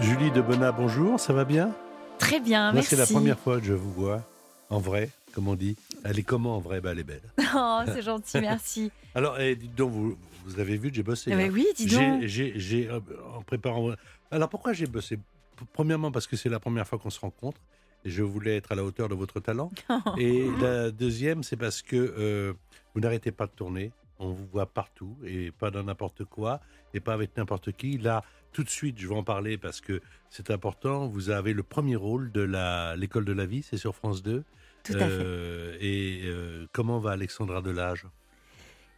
Julie de Bonnat, bonjour, ça va bien? Très bien, Moi, merci. c'est la première fois que je vous vois, en vrai, comme on dit. Elle est comment en vrai? Bah, Elle est belle. Oh, c'est gentil, merci. Alors, eh, dites donc, vous, vous avez vu, j'ai bossé. Eh ben hein. oui, dis donc. J'ai, euh, en préparant. Alors, pourquoi j'ai bossé? Premièrement, parce que c'est la première fois qu'on se rencontre. Et je voulais être à la hauteur de votre talent. Et la deuxième, c'est parce que euh, vous n'arrêtez pas de tourner. On vous voit partout et pas dans n'importe quoi et pas avec n'importe qui. Là, tout de suite, je vais en parler parce que c'est important. Vous avez le premier rôle de la l'école de la vie, c'est sur France 2. Tout à fait. Euh, Et euh, comment va Alexandra Delage?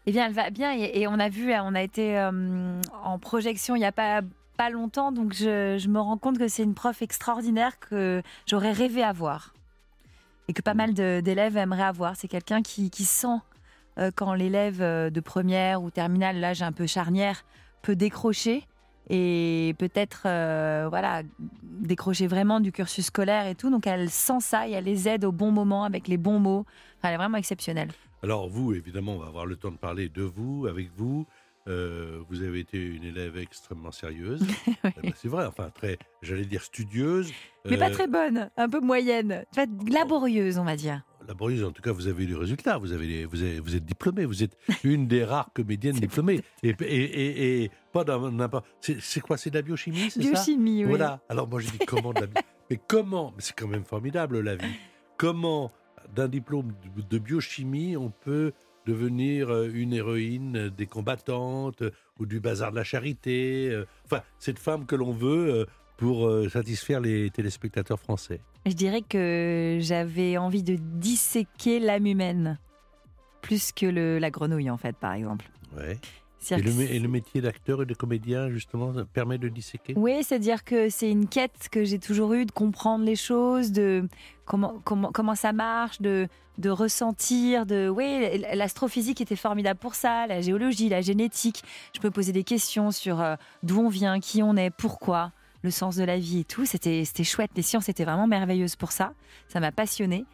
Eh bien, elle va bien et, et on a vu, on a été euh, en projection il n'y a pas, pas longtemps, donc je, je me rends compte que c'est une prof extraordinaire que j'aurais rêvé avoir et que pas mal d'élèves aimeraient avoir. C'est quelqu'un qui, qui sent quand l'élève de première ou terminale, l'âge un peu charnière, peut décrocher et peut-être euh, voilà décrocher vraiment du cursus scolaire et tout. Donc elle sent ça et elle les aide au bon moment avec les bons mots. Enfin, elle est vraiment exceptionnelle. Alors vous, évidemment, on va avoir le temps de parler de vous, avec vous. Euh, vous avez été une élève extrêmement sérieuse. Eh ben, c'est vrai, enfin très, j'allais dire studieuse. Mais pas Euh, très bonne, un peu moyenne, En fait, laborieuse, on va dire. En tout cas, vous avez eu des résultats. Vous avez, vous, avez- vous êtes diplômée. Vous êtes une des rares comédiennes diplômées. Et, et, et, et pas dans n'importe. C'est quoi? C'est de la biochimie, c'est ça? Biochimie, oui. Voilà. Alors moi, je dis comment de la Mais comment? C'est quand même formidable la vie. Comment d'un diplôme de- biochimie on peut devenir euh, une héroïne des combattantes euh, ou du bazar de la charité euh, Enfin, cette femme que l'on veut euh, pour euh, satisfaire les téléspectateurs français. Je dirais que j'avais envie de disséquer l'âme humaine, plus que le- la grenouille, en fait, par exemple. Ouais. Et le métier d'acteur et de comédien, justement, ça permet de disséquer? Oui, c'est-à-dire que c'est une quête que j'ai toujours eue de comprendre les choses, de comment, comment, comment ça marche, de, de ressentir, de... Oui, l'astrophysique était formidable pour ça, la géologie, la génétique. Je peux poser des questions sur euh, d'où on vient, qui on est, pourquoi, le sens de la vie et tout. C'était chouette, les sciences étaient vraiment merveilleuses pour ça. Ça m'a passionnée.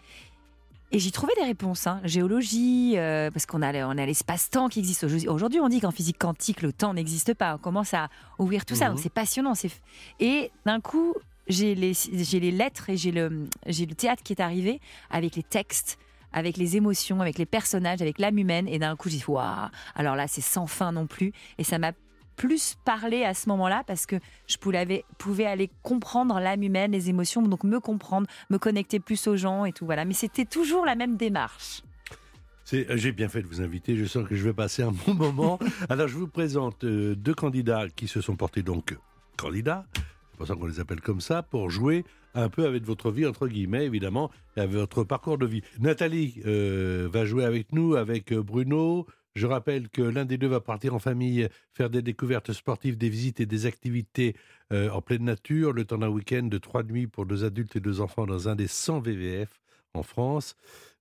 Et j'y trouvais des réponses, hein. géologie, euh, parce qu'on a, on a l'espace-temps qui existe aujourd'hui. On dit qu'en physique quantique, le temps n'existe pas. On commence à ouvrir tout ça, Mhm. donc c'est passionnant. c'est f- Et d'un coup, j'ai les, les lettres et j'ai le, le théâtre qui est arrivé avec les textes, avec les émotions, avec les personnages, avec l'âme humaine. Et d'un coup, j'ai dit, waouh, alors là, c'est sans fin non plus. Et ça m'a plus parlé à ce moment-là parce que je pouvais, aller comprendre l'âme humaine, les émotions, donc me comprendre, me connecter plus aux gens et tout. Voilà. Mais c'était toujours la même démarche. Euh, J'ai bien fait de vous inviter, je sens que je vais passer un bon moment. Alors je vous présente euh, deux candidats qui se sont portés donc euh, candidats, c'est pour ça qu'on les appelle comme ça, pour jouer un peu avec votre vie, entre guillemets, évidemment, et avec votre parcours de vie. Nathalie va jouer avec nous, avec Bruno. Je rappelle que l'un des deux va partir en famille, faire des découvertes sportives, des visites et des activités euh, en pleine nature, le temps d'un week-end de trois nuits pour deux adultes et deux enfants dans un des 100 VVF en France.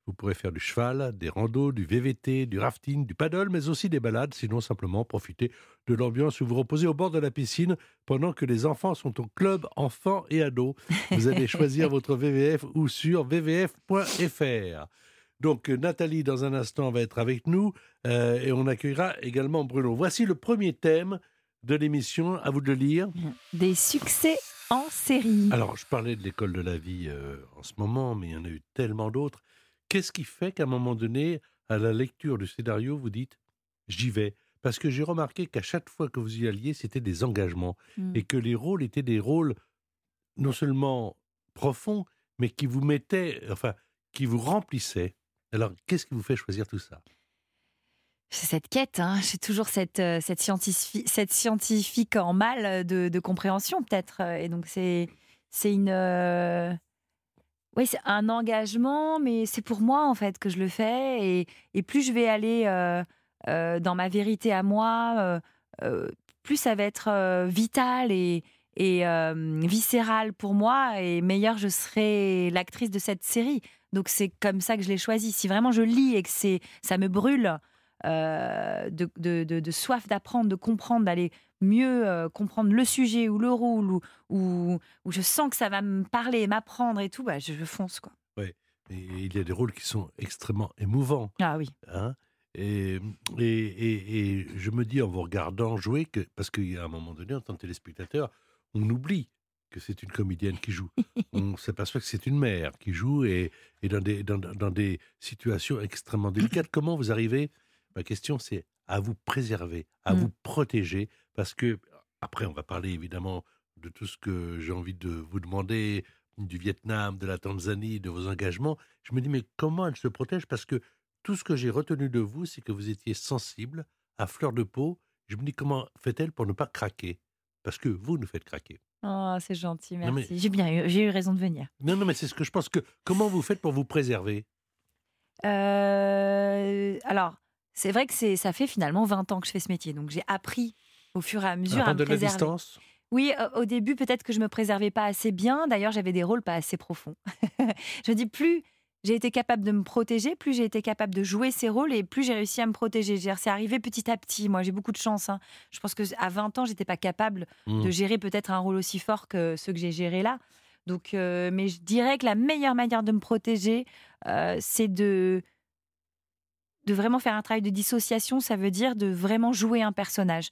Vous pourrez faire du cheval, des randos, du VVT, du rafting, du paddle, mais aussi des balades, sinon simplement profiter de l'ambiance où vous reposez au bord de la piscine pendant que les enfants sont au club enfants et ados. Vous allez choisir votre VVF ou sur vvf.fr. Donc euh, Nathalie, dans un instant, va être avec nous euh, et on accueillera également Bruno. Voici le premier thème de l'émission, à vous de le lire. Des succès en série. Alors, je parlais de l'école de la vie euh, en ce moment, mais il y en a eu tellement d'autres. Qu'est-ce qui fait qu'à un moment donné, à la lecture du scénario, vous dites j'y vais? Parce que j'ai remarqué qu'à chaque fois que vous y alliez, c'était des engagements Mm. et que les rôles étaient des rôles non seulement profonds, mais qui vous mettaient, enfin, qui vous remplissaient. Alors, qu'est-ce qui vous fait choisir tout ça? C'est cette quête, hein. j'ai toujours cette, euh, cette, scientifi- cette scientifique en mal de, de compréhension peut-être. Et donc c'est une... euh, Oui, c'est un engagement, mais c'est pour moi en fait que je le fais. Et, et plus je vais aller euh, euh, dans ma vérité à moi, euh, euh, plus ça va être euh, vital et, et euh, viscéral pour moi, et meilleure je serai l'actrice de cette série. Donc c'est comme ça que je l'ai choisi. Si vraiment je lis et que c'est, ça me brûle euh, de, de- de- de soif d'apprendre, de comprendre, d'aller mieux euh, comprendre le sujet ou le rôle, ou, ou, ou je sens que ça va me parler, m'apprendre et tout, bah, je, je fonce quoi. Et il y a des rôles qui sont extrêmement émouvants. Ah oui. hein. et, et, et- et je me dis en vous regardant jouer, que, parce qu'il y a un moment donné, en tant que téléspectateur, on oublie que c'est une comédienne qui joue. on s'aperçoit que c'est une mère qui joue et, et dans, des, dans, dans des situations extrêmement délicates. Comment vous arrivez? Ma question, c'est à vous préserver, à Mm. vous protéger, parce que, après, on va parler évidemment de tout ce que j'ai envie de vous demander, du Vietnam, de la Tanzanie, de vos engagements. Je me dis, mais comment elle se protège? Parce que tout ce que j'ai retenu de vous, c'est que vous étiez sensible, à fleur de peau. Je me dis, comment fait-elle pour ne pas craquer? Parce que vous nous faites craquer. Oh, c'est gentil, merci. mais- J'ai bien eu, j'ai eu raison de venir. Non, non, mais c'est ce que je pense que. Comment vous faites pour vous préserver? Euh, alors, c'est vrai que c'est, ça fait finalement 20 ans que je fais ce métier, donc j'ai appris au fur et à mesure À à, me de la distance Oui, au début, peut-être que je me préservais pas assez bien. D'ailleurs, j'avais des rôles pas assez profonds. je dis plus j'ai été capable de me protéger, plus j'ai été capable de jouer ces rôles et plus j'ai réussi à me protéger. C'est arrivé petit à petit. Moi, j'ai beaucoup de chance. hein. Je pense que à 20 ans, j'étais pas capable Mm. de gérer peut-être un rôle aussi fort que ceux que j'ai gérés là. Donc, euh, mais je dirais que la meilleure manière de me protéger, euh, c'est de de vraiment faire un travail de dissociation. Ça veut dire de vraiment jouer un personnage.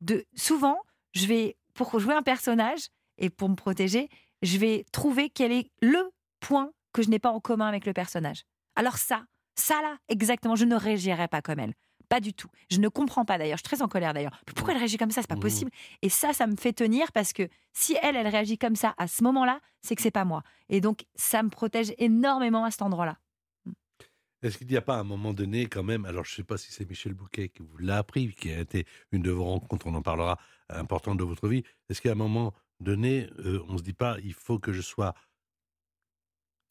De souvent, je vais pour jouer un personnage et pour me protéger, je vais trouver quel est le point que je n'ai pas en commun avec le personnage. Alors ça, ça là, exactement, je ne réagirais pas comme elle. Pas du tout. Je ne comprends pas d'ailleurs. Je suis très en colère d'ailleurs. Pourquoi elle réagit comme ça? C'est pas Mhm. possible. Et ça, ça me fait tenir parce que si elle, elle réagit comme ça à ce moment-là, c'est que c'est pas moi. Et donc, ça me protège énormément à cet endroit-là. Est-ce qu'il n'y a pas un moment donné, quand même, alors je ne sais pas si c'est Michel Bouquet qui vous l'a appris, qui a été une de vos rencontres, on en parlera, importante de votre vie, est-ce qu'à un moment donné, euh, on ne se dit pas, il faut que je sois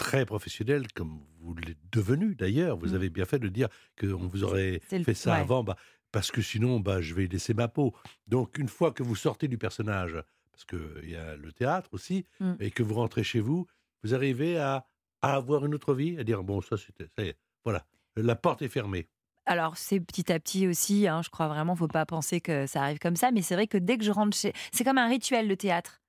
très professionnel, comme vous l'êtes devenu d'ailleurs, vous Mm. avez bien fait de dire qu'on vous aurait le- fait ça ouais. avant, bah, parce que sinon, bah, je vais laisser ma peau. Donc, une fois que vous sortez du personnage, parce qu'il y a le théâtre aussi, Mm. et que vous rentrez chez vous, vous arrivez à, à avoir une autre vie, à dire, bon, ça, c'était, ça y est, voilà, la porte est fermée. Alors, c'est petit à petit aussi, hein, je crois vraiment, faut pas penser que ça arrive comme ça, mais c'est vrai que dès que je rentre chez. C'est comme un rituel, le théâtre.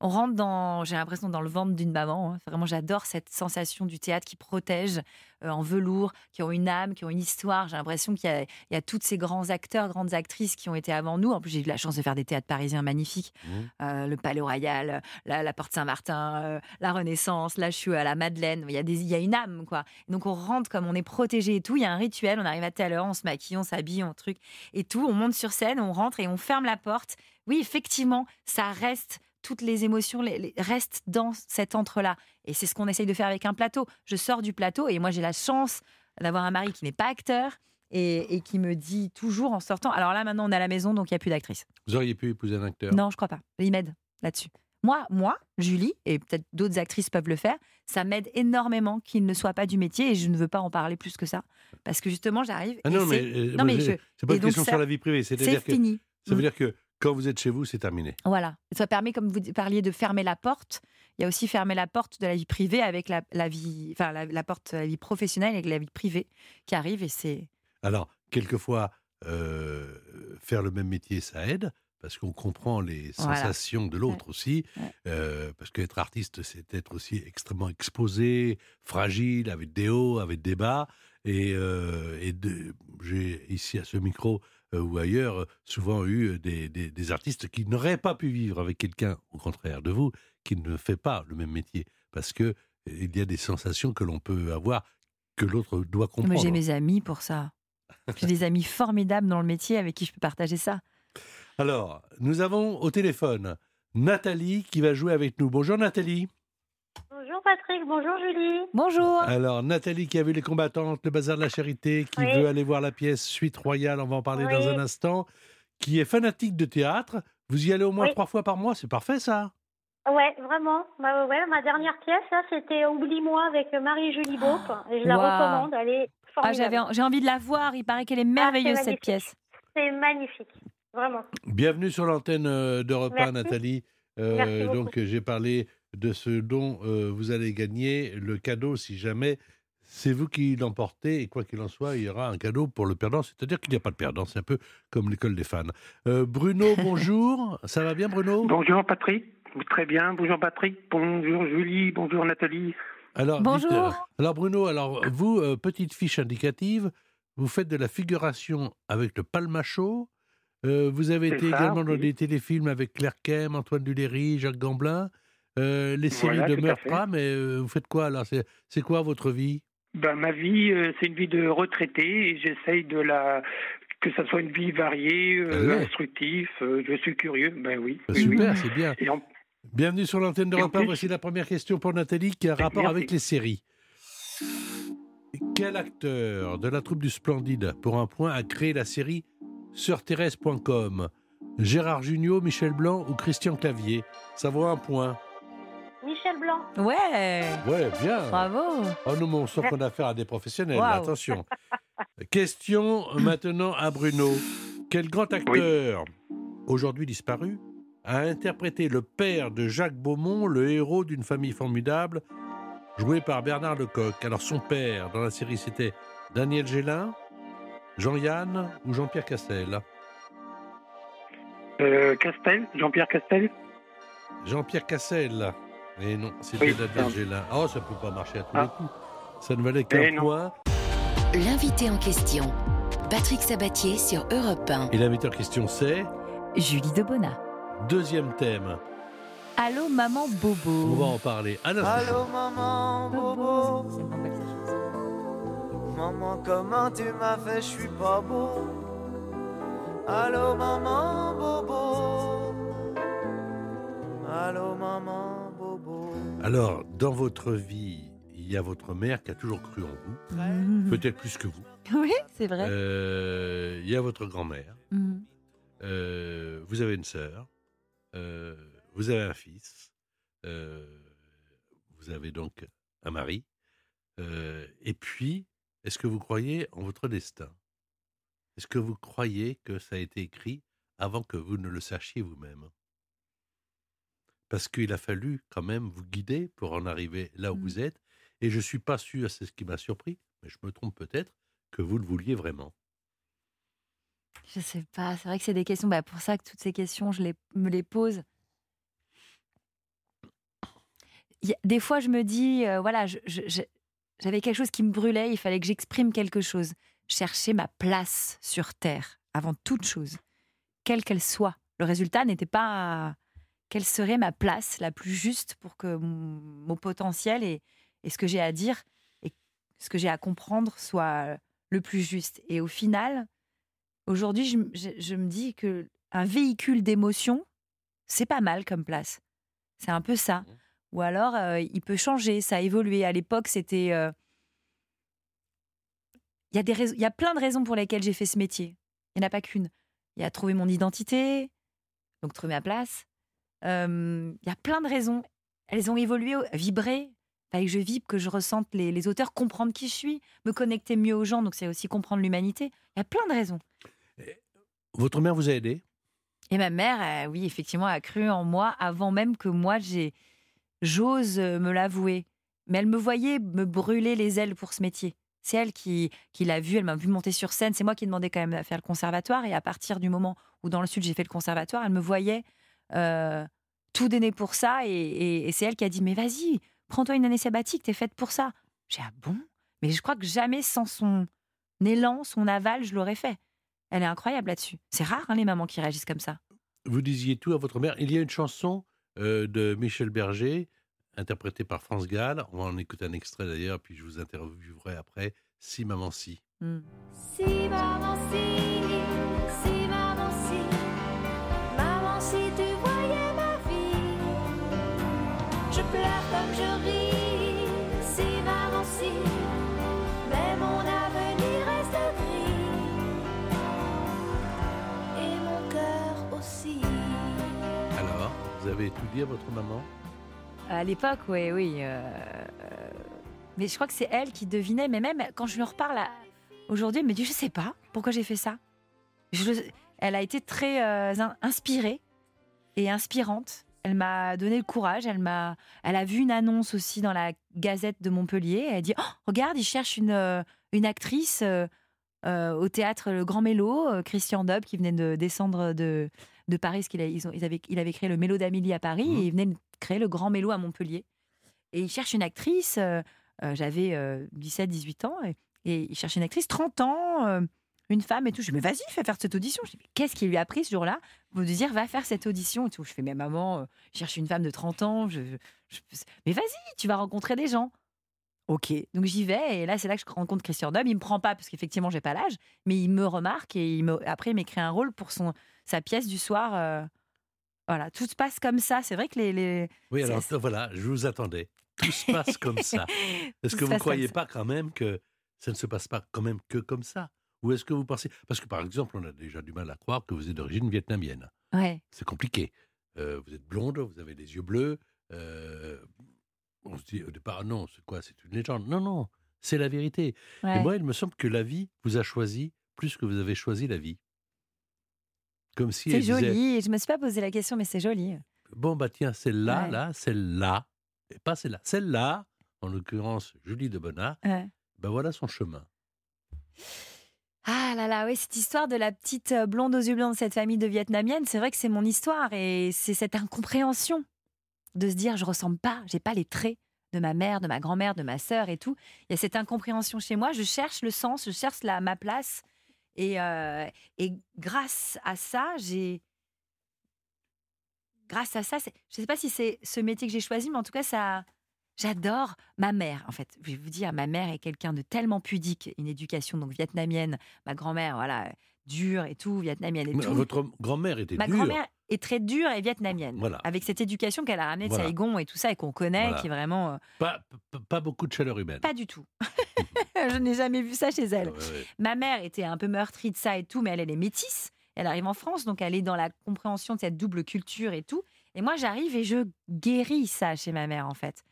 On rentre dans, j'ai l'impression, dans le ventre d'une maman. hein. Vraiment, j'adore cette sensation du théâtre qui protège euh, en velours, qui ont une âme, qui ont une histoire. J'ai l'impression qu'il y a, il y a tous ces grands acteurs, grandes actrices qui ont été avant nous. En plus, j'ai eu la chance de faire des théâtres parisiens magnifiques. Mmh. Euh, le Palais Royal, la, la Porte Saint-Martin, euh, la Renaissance, là je suis à la Madeleine, il y, a des, il y a une âme quoi. Donc on rentre comme on est protégé et tout, il y a un rituel, on arrive à telle heure, on se maquille, on s'habille, on truc et tout, on monte sur scène, on rentre et on ferme la porte. Oui, effectivement, ça reste, toutes les émotions les- les- restent dans cet entre-là. Et c'est ce qu'on essaye de faire avec un plateau. Je sors du plateau et moi j'ai la chance d'avoir un mari qui n'est pas acteur. Et, et qui me dit toujours en sortant. Alors là, maintenant, on est à la maison, donc il n'y a plus d'actrice. Vous auriez pu épouser un acteur? Non, je crois pas. Il m'aide là-dessus. Moi, moi, Julie, et peut-être d'autres actrices peuvent le faire, ça m'aide énormément qu'il ne soit pas du métier et je ne veux pas en parler plus que ça. Parce que justement, j'arrive. Ah non, mais, c'est- euh, non, moi, mais j'ai- je- c'est pas une question ça- sur la vie privée, c'est c'est-à-dire que fini. ça veut Mm. dire que quand vous êtes chez vous, c'est terminé. Voilà. Ça permet, comme vous parliez de fermer la porte, il y a aussi fermer la porte de la vie privée avec la, la vie, enfin la, la porte de la vie professionnelle avec la vie privée qui arrive et c'est. Alors, quelquefois, euh, faire le même métier, ça aide, parce qu'on comprend les Voilà. sensations de l'autre aussi. Ouais. euh, parce qu'être artiste, c'est être aussi extrêmement exposé, fragile, avec des hauts, avec des bas. Et, euh, et j'ai ici à ce micro ou ailleurs souvent eu des, des- des artistes qui n'auraient pas pu vivre avec quelqu'un, au contraire de vous, qui ne fait pas le même métier. Parce que euh, il y a des sensations que l'on peut avoir que l'autre doit Moi, comprendre. j'ai mes amis pour ça. J'ai des amis formidables dans le métier avec qui je peux partager ça. Alors, nous avons au téléphone Nathalie qui va jouer avec nous. Bonjour Nathalie. Bonjour Patrick, bonjour Julie. Bonjour. Alors, Nathalie qui a vu les combattantes, le bazar de la charité, qui Oui. veut aller voir la pièce Suite Royale, on va en parler Oui. dans un instant, qui est fanatique de théâtre. Vous y allez au moins Oui. trois fois par mois, c'est parfait ça Ouais, vraiment. Bah, ouais, ma dernière pièce, là, c'était Oublie-moi avec Marie-Julie Beaupe. Et je la recommande. Elle est Ah, formidable. j'avais, j'ai envie de la voir. Il paraît qu'elle est Ah, merveilleuse, cette pièce. C'est magnifique. Vraiment. Bienvenue sur l'antenne euh, d'Europe 1, Merci. Nathalie. Euh, Merci beaucoup. donc, j'ai parlé de ce dont euh, vous allez gagner le cadeau si jamais c'est vous qui l'emportez. Et quoi qu'il en soit, il y aura un cadeau pour le perdant. C'est-à-dire qu'il n'y a pas de perdant. C'est un peu comme l'école des fans. Euh, Bruno, bonjour. Ça va bien, Bruno? Bonjour Patrick, très bien. Bonjour Patrick, bonjour Julie, bonjour Nathalie. alors, Bonjour. dites, euh, alors, Bruno, alors vous, euh, petite fiche indicative, vous faites de la figuration avec le palmacho. Euh, vous avez été ça, également dans des téléfilms avec Claire Kem, Antoine Duléry, Jacques Gamblin. Euh, les séries Voilà, fait. pas, mais euh, vous faites quoi alors? C'est quoi votre vie? Ben, ma vie, euh, c'est une vie de retraité et j'essaye de la que ça soit une vie variée, Ah ouais. instructive. je suis curieux, ben oui. Oui, oui. Super, c'est bien. Et en- Bienvenue sur l'antenne de repas. Voici la première question pour Nathalie qui a rapport Merci. avec les séries. Quel acteur de la troupe du Splendide, pour un point, a créé la série Sœur-Thérèse.com Gérard Jugnot, Michel Blanc ou Christian Clavier? Ça vaut un point. Blanc. Ouais, Ouais, bien. bravo. Oh, nous, on sent qu'on a affaire à des professionnels. Attention. Question maintenant à Bruno. Quel grand acteur, aujourd'hui disparu, a interprété le père de Jacques Beaumont, le héros d'une famille formidable, joué par Bernard Lecoq? Alors, son père, dans la série, c'était Daniel Gélin, Jean-Yann ou Jean-Pierre Cassel euh, Castel, Jean-Pierre Castel? Jean-Pierre Cassel. Et non, c'était Oui. Gélin. Oh, ça peut pas marcher à tous Ah. les coups. Ça ne valait qu'un Eh point. L'invité en question, Patrick Sabatier sur Europe 1. Et l'invité en question, c'est Julie Debona. deuxième thème. Allô, maman Bobo. On va en parler. À l'instant. Allô maman Bobo, maman comment tu m'as fait, je suis pas beau. Allô maman Bobo, allô maman Bobo. Alors, dans votre vie, il y a votre mère qui a toujours cru en vous, Mhm. peut-être plus que vous. Oui, c'est vrai. Euh, il y a votre grand-mère. Mhm. Euh, vous avez une sœur. Euh, vous avez un fils. Euh, vous avez donc un mari. Euh, et puis, est-ce que vous croyez en votre destin? Est-ce que vous croyez que ça a été écrit avant que vous ne le sachiez vous-même? Parce qu'il a fallu quand même vous guider pour en arriver là où Mm. vous êtes. Et je ne suis pas sûr, c'est ce qui m'a surpris, mais je me trompe peut-être, que vous le vouliez vraiment. Je sais pas, c'est vrai que c'est des questions. Bah, pour ça que toutes ces questions, je les, me les pose. Il y a- des fois, je me dis, euh, voilà, j'avais quelque chose qui me brûlait, il fallait que j'exprime quelque chose. Chercher ma place sur Terre, avant toute chose, quelle qu'elle soit. Le résultat n'était pas quelle serait ma place la plus juste pour que mon, mon potentiel et, et ce que j'ai à dire et ce que j'ai à comprendre soit le plus juste. Et au final, Aujourd'hui, je, m- je- je me dis que un véhicule d'émotion, c'est pas mal comme place. C'est un peu ça. Ou alors, euh, il peut changer, ça a évolué. À l'époque, c'était. euh, Il y, a des rais- il y a plein de raisons pour lesquelles j'ai fait ce métier. Il n'y en a pas qu'une. Il y a trouver mon identité, donc trouver ma place. Euh, Il y a plein de raisons. Elles ont évolué, vibré. Fallait que je vibre, que je ressente les, les auteurs, comprendre qui je suis, me connecter mieux aux gens, donc c'est aussi comprendre l'humanité. Il y a plein de raisons. Votre mère vous a aidé? Et ma mère, euh, oui, effectivement, a cru en moi avant même que moi, j'ai, j'ose euh, me l'avouer. Mais elle me voyait me brûler les ailes pour ce métier. C'est elle qui, qui l'a vu, elle m'a vu monter sur scène. C'est moi qui demandais quand même à faire le conservatoire. Et à partir du moment où dans le Sud, j'ai fait le conservatoire, elle me voyait euh, tout donner pour ça. Et, et- et c'est elle qui a dit, mais vas-y, prends-toi une année sabbatique, t'es faite pour ça. J'ai dit, ah bon? Mais je crois que jamais sans son élan, son aval, je l'aurais fait. Elle est incroyable là-dessus. C'est rare, hein, les mamans qui réagissent comme ça. Vous disiez tout à votre mère. Il y a une chanson euh, de Michel Berger, interprétée par France Gall. On va en écouter un extrait d'ailleurs, puis je vous interviewerai après. Si, maman, si. Hmm. Si maman si vous avez étudié dit à votre maman À l'époque, oui, oui. euh, euh, mais je crois que c'est elle qui devinait. Mais même quand je lui reparle aujourd'hui, elle me dit Je sais pas pourquoi j'ai fait ça. Je le- elle a été très euh, in- inspirée et inspirante. Elle m'a donné le courage. Elle m'a, elle a vu une annonce aussi dans la Gazette de Montpellier. Elle dit Oh, Regarde, ils cherchent une, une actrice au théâtre Le Grand Mélo, Christian Dobb, qui venait de descendre de, de Paris, parce qu'il a- ils ont- ils avaient, il avait créé le Mélo d'Amélie à Paris, Mhm. et il venait de créer le Grand Mélo à Montpellier. Et il cherche une actrice, euh, euh, j'avais 17-18 ans, et, et il cherche une actrice, 30 ans, euh, une femme et tout. Je dis, mais vas-y, fais faire cette audition. Je dis, mais qu'est-ce qui lui a pris ce jour-là? Vous de dire, va faire cette audition et tout. Je fais, mais maman, euh, je cherche une femme de 30 ans. Je, je- mais vas-y, tu vas rencontrer des gens. Ok, donc j'y vais et là c'est là que je rencontre Christian Dobb. Il me prend pas parce qu'effectivement j'ai pas l'âge, mais il me remarque et il me, après il m'écrit un rôle pour son sa pièce du soir. euh, voilà, tout se passe comme ça. C'est vrai que les, les... Oui, alors voilà, je vous attendais. Tout se passe comme ça. Est-ce que vous ne croyez pas quand même que ça ne se passe pas quand même que comme ça? Ou est-ce que vous pensez Parce que par exemple, on a déjà du mal à croire que vous êtes d'origine vietnamienne. ouais. C'est compliqué. Euh, vous êtes blonde, vous avez les yeux bleus. euh, on se dit au départ, non, c'est quoi C'est une légende. Non, non, c'est la vérité. Et moi, il me semble que la vie vous a choisi plus que vous avez choisi la vie. Comme si C'est elle disait, joli. Je me suis pas posé la question, mais c'est joli. bon, bah tiens, celle-là, Ouais. là, celle-là, et pas celle-là. Celle-là, en l'occurrence, Julie de Bonnat, Ouais. ben voilà son chemin. Ah là là, oui, cette histoire de la petite euh, blonde aux yeux blancs de cette famille de Vietnamiennes, c'est vrai que c'est mon histoire et c'est cette incompréhension de se dire je ressemble pas, j'ai pas les traits de ma mère, de ma grand-mère, de ma sœur et tout. Il y a cette incompréhension chez moi. Je cherche le sens, je cherche la, ma place et, euh, et grâce à ça, j'ai grâce à ça, je sais pas si c'est ce métier que j'ai choisi, mais en tout cas ça. J'adore ma mère, en fait. Je vais vous dire, ma mère est quelqu'un de tellement pudique, une éducation donc vietnamienne. Ma grand-mère, voilà, dure et tout, vietnamienne et Mais tout. Votre grand-mère était Ma dure. grand-mère est très dure et vietnamienne. Voilà. Avec cette éducation qu'elle a ramenée de Voilà. Saigon et tout ça, et qu'on connaît, Voilà. qui est vraiment. euh, Pas, pas, pas beaucoup de chaleur humaine. pas du tout. je n'ai jamais vu ça chez elle. Ouais, ouais. Ma mère était un peu meurtrie de ça et tout, mais elle, elle est métisse. Elle arrive en France, donc elle est dans la compréhension de cette double culture et tout. Et moi, j'arrive et je guéris ça chez ma mère, en fait.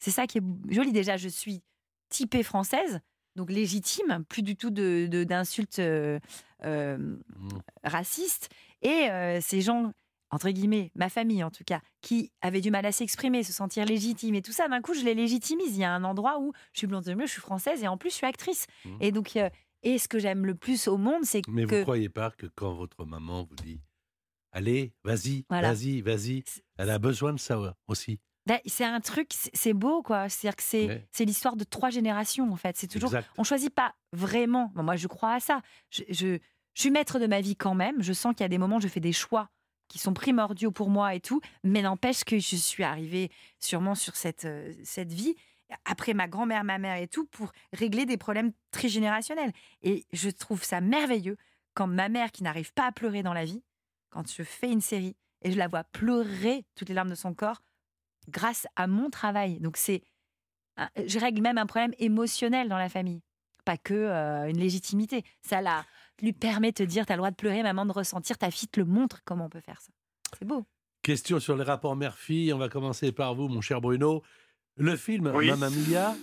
C'est ça qui est joli. Déjà, je suis typée française, donc légitime, plus du tout de- de- d'insultes euh, euh, Mm. racistes. Et euh, ces gens, entre guillemets, ma famille en tout cas, qui avaient du mal à s'exprimer, se sentir légitime et tout ça, d'un coup, je les légitimise. Il y a un endroit où je suis blonde de mieux, je suis française et en plus, je suis actrice. Mhm. Et donc, euh, et ce que j'aime le plus au monde, c'est Mais vous que. ne croyez pas que quand votre maman vous dit Allez, vas-y, Voilà. vas-y, vas-y, elle a besoin de ça ouais, aussi? Ben, c'est un truc, c'est beau, quoi. C'est-à-dire que c'est c'est l'histoire de trois générations, en fait. C'est toujours. Exact. On choisit pas vraiment. Bon, moi, je crois à ça. Je, je, je suis maître de ma vie quand même. Je sens qu'il y a des moments où je fais des choix qui sont primordiaux pour moi et tout. Mais n'empêche que je suis arrivée sûrement sur cette, euh, cette vie après ma grand-mère, ma mère et tout pour régler des problèmes trigénérationnels. Et je trouve ça merveilleux quand ma mère qui n'arrive pas à pleurer dans la vie, quand je fais une série et je la vois pleurer toutes les larmes de son corps grâce à mon travail. Donc c'est, je règle même un problème émotionnel dans la famille, pas que euh, une légitimité. Ça la lui permet de te dire, tu as le droit de pleurer, maman, de ressentir. Ta fille te le montre comment on peut faire ça. C'est beau. Question sur les rapports mère-fille. On va commencer par vous, mon cher Bruno. Le film Oui. Mamma Mia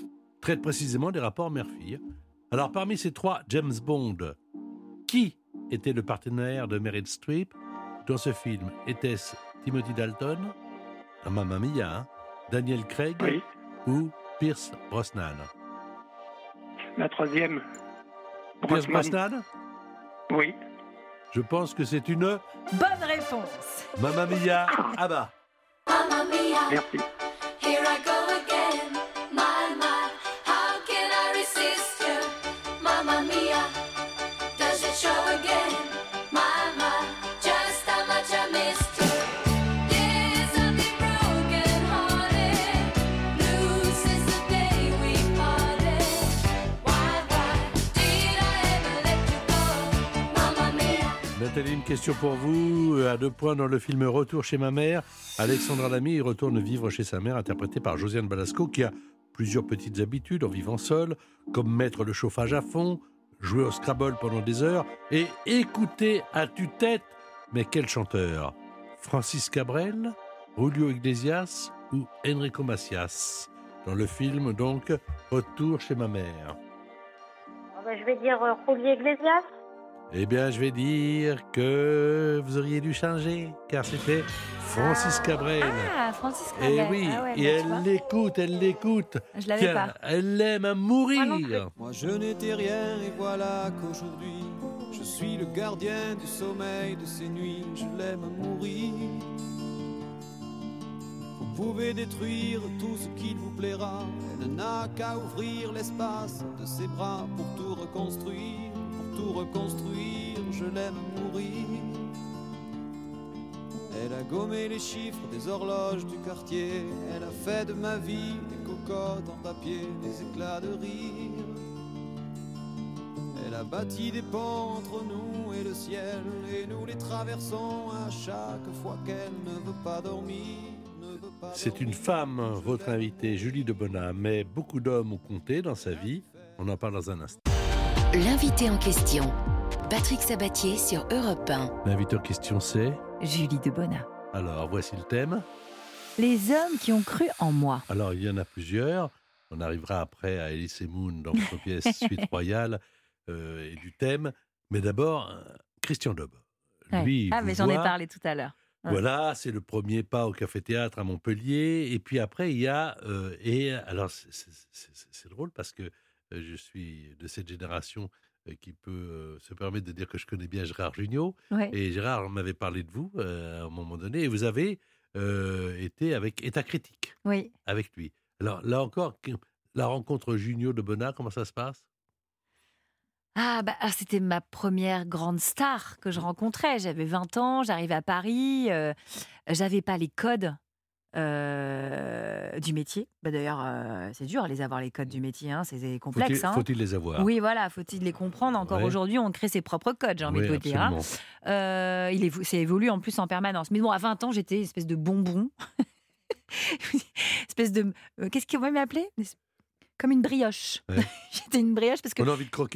traite précisément des rapports mère-fille. Alors, parmi ces trois James Bond, qui était le partenaire de Meryl Streep dans ce film? Était-ce Timothy Dalton, dans Mamma Mia, hein, Daniel Craig Oui. ou Pierce Brosnan? La troisième. Pierce Brosnan. Brosnan? Oui. Je pense que c'est une Bonne réponse. Mamma Mia. Ah bah Mamma mia, Merci. here I go again. Nathalie, une question pour vous. À deux points dans le film Retour chez ma mère, Alexandra Lamy retourne vivre chez sa mère, interprétée par Josiane Balasco, qui a plusieurs petites habitudes en vivant seule, comme mettre le chauffage à fond, jouer au Scrabble pendant des heures et écouter à tue-tête. Mais quel chanteur? Francis Cabrel, Julio Iglesias ou Enrico Macias? Dans le film, donc, Retour chez ma mère. Ah bah, je vais dire euh, Julio Iglesias. Eh bien, je vais dire que vous auriez dû changer, car c'était Francis Cabrel. Ah, Francis Eh Cabrel. oui, Ah ouais, et tu vois. elle l'écoute, elle l'écoute. Je l'avais pas. Elle l'aime à mourir. Moi je n'étais rien et voilà qu'aujourd'hui je suis le gardien du sommeil de ces nuits, je l'aime à mourir. Vous pouvez détruire tout ce qu'il vous plaira, elle n'a qu'à ouvrir l'espace de ses bras pour tout reconstruire, tout reconstruire, je l'aime mourir. Elle a gommé les chiffres des horloges du quartier. Elle a fait de ma vie des cocottes en papier, des éclats de rire. Elle a bâti des ponts entre nous et le ciel, et nous les traversons à chaque fois qu'elle ne veut pas dormir. C'est une femme, votre invitée, Julie de Bonham, mais beaucoup d'hommes ont compté dans sa vie. On en parle dans un instant. L'invité en question. Patrick Sabatier sur Europe 1. L'invité en question, c'est Julie de Bonna. Alors, voici le thème. Les hommes qui ont cru en moi. Alors, il y en a plusieurs. On arrivera après à Elise Moon dans votre pièce Suite Royale euh, et du thème. Mais d'abord, euh, Christian. Ouais. Lui, ah, mais j'en ai parlé tout à l'heure. Ouais. Voilà, c'est le premier pas au café-théâtre à Montpellier. Et puis après, il y a. euh, et alors, c'est- drôle parce que euh, je suis de cette génération euh, qui peut euh, se permettre de dire que je connais bien Gérard Jugnot. Ouais. Et Gérard m'avait parlé de vous euh, à un moment donné. Et vous avez euh, été avec État critique Oui. avec lui. Alors là encore, la rencontre Junio de Bonnat, comment ça se passe? Ah, bah, ah, c'était ma première grande star que je rencontrais. J'avais 20 ans, j'arrivais à Paris, euh, j'avais pas les codes euh, du métier. Bah, D'ailleurs, euh, c'est dur les avoir, les codes du métier, hein, c'est Faut-il complexe. hein. faut-il les avoir? Oui, voilà, faut-il les comprendre? Encore Ouais. aujourd'hui, on crée ses propres codes, j'ai envie Oui, de vous dire. hein. Euh, il évo- évolue en plus en permanence. Mais bon, à 20 ans, j'étais une espèce de bonbon. espèce de. euh, Qu'est-ce qu'on va m'appeler? Comme une brioche. Ouais. j'étais une brioche parce que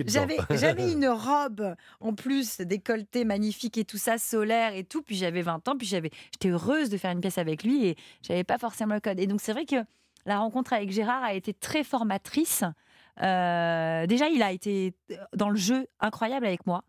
j'avais, j'avais une robe en plus décolletée magnifique et tout ça, solaire et tout. Puis j'avais 20 ans, puis j'avais, j'étais heureuse de faire une pièce avec lui et j'avais pas forcément le code. Et donc c'est vrai que la rencontre avec Gérard a été très formatrice. Euh, déjà, il a été dans le jeu incroyable avec moi.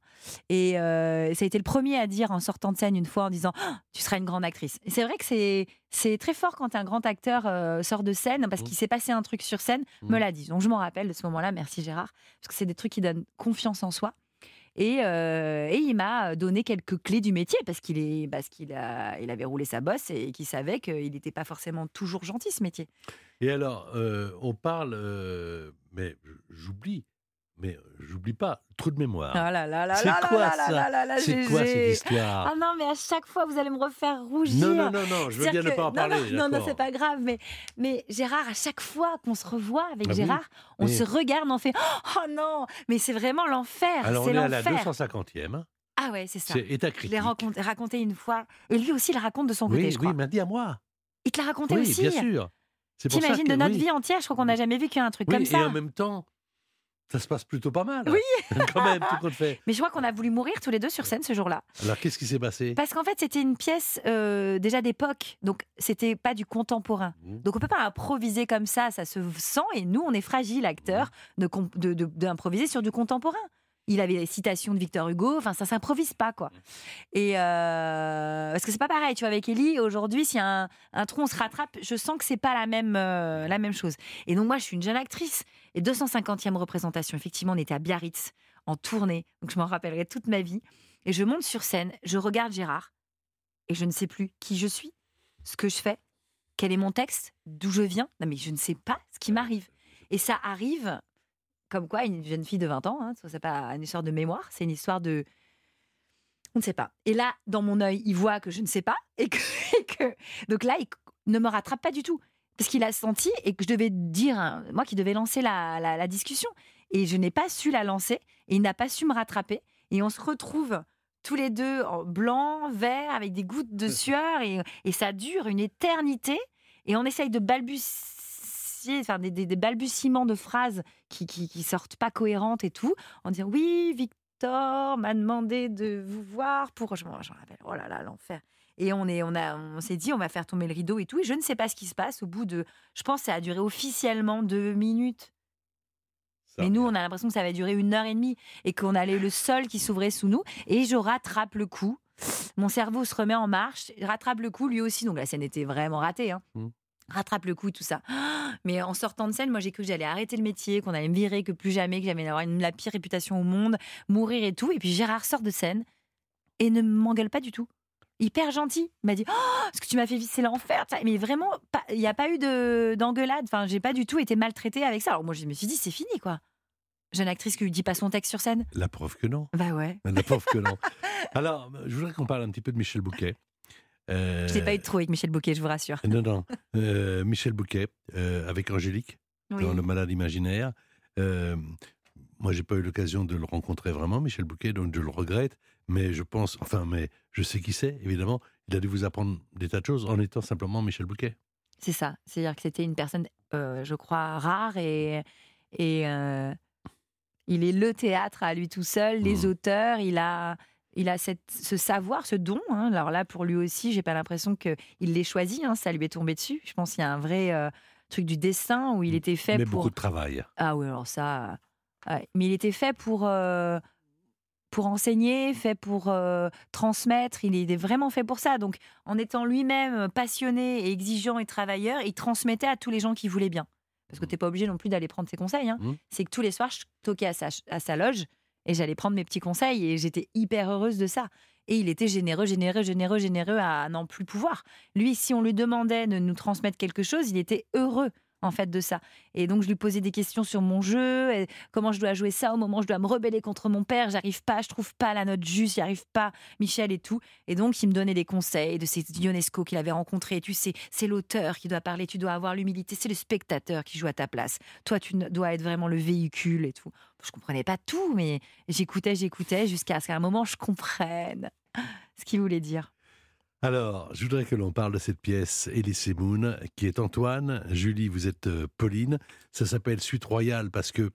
Et euh, ça a été le premier à dire en sortant de scène une fois en disant Ah, Tu seras une grande actrice. Et c'est vrai que c'est, c'est très fort quand un grand acteur euh, sort de scène parce Mhm. qu'il s'est passé un truc sur scène, me Mhm. l'a dit. Donc je m'en rappelle de ce moment-là. Merci Gérard. Parce que c'est des trucs qui donnent confiance en soi. Et, euh, et il m'a donné quelques clés du métier parce qu'il est parce qu'il avait roulé sa bosse et qu'il savait qu'il n'était pas forcément toujours gentil ce métier. Et alors, euh, on parle, euh, mais j'oublie, mais j'oublie pas, trou de mémoire. Ah là là là C'est quoi ça C'est quoi cette histoire Ah non mais à chaque fois vous allez me refaire rougir. Non, non, non, non, je veux bien C'est-à-dire ne pas en que- parler. Non, non, non, c'est pas grave. Mais, mais Gérard, à chaque fois qu'on se revoit avec Ah oui, Gérard, on mais- se regarde, on fait Oh non Mais c'est vraiment l'enfer. Alors, on est à la l'enfer. 250e. hein. Ah ouais, c'est ça. C'est Je l'ai raconté, une fois. Et lui aussi, il raconte de son côté, Oui, je oui, crois. mais dis à moi. Il te l'a raconté Oui, aussi. bien sûr. T'imagines que- de notre oui. vie entière, je crois qu'on n'a jamais vu qu'un truc Oui, comme et ça. en même temps, ça se passe plutôt pas mal. Oui. Quand même, tout compte fait. Mais je crois qu'on a voulu mourir tous les deux sur scène ce jour-là. Alors, qu'est-ce qui s'est passé? Parce qu'en fait, c'était une pièce euh, déjà d'époque. Donc, c'était pas du contemporain. Mmh. Donc on peut pas improviser comme ça, ça se sent. Et nous, on est fragile, acteurs, de- d'improviser sur du contemporain. Il avait des citations de Victor Hugo, enfin ça s'improvise pas quoi. Et euh, parce que c'est pas pareil, tu vois avec Ellie aujourd'hui, s'il y a un, un trou, on se rattrape. Je sens que c'est pas la même euh, la même chose. Et donc moi, je suis une jeune actrice et 250e représentation. Effectivement, on était à Biarritz en tournée, donc je m'en rappellerai toute ma vie. Et je monte sur scène, je regarde Gérard et je ne sais plus qui je suis, ce que je fais, quel est mon texte, d'où je viens. Non, mais je ne sais pas ce qui m'arrive. Et ça arrive comme quoi une jeune fille de 20 ans, hein, c'est pas une histoire de mémoire, c'est une histoire de. On ne sait pas. Et là, dans mon œil, il voit que je ne sais pas et et que- donc là, il ne me rattrape pas du tout. Parce qu'il a senti et que je devais dire, hein, moi qui devais lancer la, la- la discussion. Et je n'ai pas su la lancer et il n'a pas su me rattraper. Et on se retrouve tous les deux en blanc, vert, avec des gouttes de sueur et, et ça dure une éternité. Et on essaye de balbutier, enfin des, des- des balbutiements de phrases qui, qui, qui sortent pas cohérentes et tout, en disant oui, Victor m'a demandé de vous voir pour. Je m'en j'en rappelle, oh là là, l'enfer. Et on est, on a, on s'est dit, on va faire tomber le rideau et tout. Et je ne sais pas ce qui se passe au bout de, je pense, que ça a duré officiellement deux minutes. Ça Mais nous, on a l'impression que ça va durer une heure et demie et qu'on allait le sol qui s'ouvrait sous nous. Et je rattrape le coup. Mon cerveau se remet en marche, rattrape le coup lui aussi. Donc la scène était vraiment ratée. Hein. Mm. Rattrape le coup, tout ça. Mais en sortant de scène, moi j'ai cru que j'allais arrêter le métier, qu'on allait me virer, que plus jamais, que j'allais avoir une- la pire réputation au monde, mourir et tout. Et puis Gérard sort de scène et ne m'engueule pas du tout. Hyper gentil. Il m'a dit oh, Ce que tu m'as fait c'est l'enfer. Mais vraiment, il n'y a pas eu de- d'engueulade. Enfin, j'ai pas du tout été maltraitée avec ça. Alors moi, je me suis dit C'est fini, quoi. Jeune actrice qui lui dit pas son texte sur scène. La preuve que non. Bah ouais. La preuve que non. Alors, je voudrais qu'on parle un petit peu de Michel Bouquet. Euh, Je n'ai pas eu de trop avec Michel Bouquet, je vous rassure. Non, non. Euh, Michel Bouquet, euh, avec Angélique, Oui. dans Le Malade Imaginaire. Moi, j'ai pas eu l'occasion de le rencontrer vraiment, Michel Bouquet, donc je le regrette. Mais je pense, enfin, mais je sais qui c'est, évidemment. Il a dû vous apprendre des tas de choses en étant simplement Michel Bouquet. C'est ça. C'est-à-dire que c'était une personne, euh, je crois, rare et, et euh, il est le théâtre à lui tout seul, les Mhm. auteurs, il a, il a cette, ce savoir, ce don. hein. Alors là, pour lui aussi, j'ai pas l'impression qu'il l'ait choisi, hein, ça lui est tombé dessus. Je pense qu'il y a un vrai euh, truc du dessin où il était fait mais pour. beaucoup de travail. Ah oui, alors ça. Mais il était fait pour, euh, pour enseigner, fait pour euh, transmettre. Il était vraiment fait pour ça. Donc, en étant lui-même passionné et exigeant et travailleur, il transmettait à tous les gens qui voulaient bien. Parce que tu n'es pas obligé non plus d'aller prendre ses conseils. hein. Mm. C'est que tous les soirs, je toquais à sa, à sa loge et j'allais prendre mes petits conseils et j'étais hyper heureuse de ça. Et il était généreux, généreux, généreux, généreux à n'en plus pouvoir. Lui, si on lui demandait de nous transmettre quelque chose, il était heureux en fait de ça. Et donc je lui posais des questions sur mon jeu, et comment je dois jouer ça au moment où je dois me rebeller contre mon père, j'arrive pas, je trouve pas la note juste, j'y arrive pas, Michel et tout. Et donc il me donnait des conseils de ces Ionesco qu'il avait rencontrés. Tu sais, c'est l'auteur qui doit parler, tu dois avoir l'humilité, c'est le spectateur qui joue à ta place. Toi, tu dois être vraiment le véhicule et tout. Je comprenais pas tout, mais j'écoutais, j'écoutais jusqu'à ce qu'à un moment je comprenne ce qu'il voulait dire. Alors, je voudrais que l'on parle de cette pièce, Elise Moon, qui est Antoine. Julie, vous êtes euh, Pauline. Ça s'appelle Suite Royale parce que,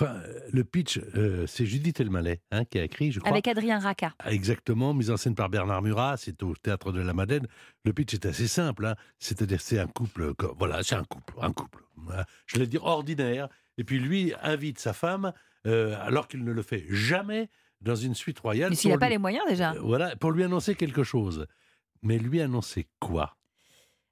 enfin, euh, le pitch, euh, c'est Judith Elmaleh hein, qui a écrit, je crois. Avec Adrien Raca. Exactement, mise en scène par Bernard Murat, c'est au théâtre de la Madeleine. Le pitch est assez simple, hein. c'est-à-dire c'est un couple, co- voilà, c'est un couple, un couple. Voilà. Je vais dire ordinaire. Et puis lui invite sa femme, euh, alors qu'il ne le fait jamais, dans une suite royale. Mais s'il n'a pas lui- les moyens déjà. Voilà, pour lui annoncer quelque chose. Mais lui annoncer quoi?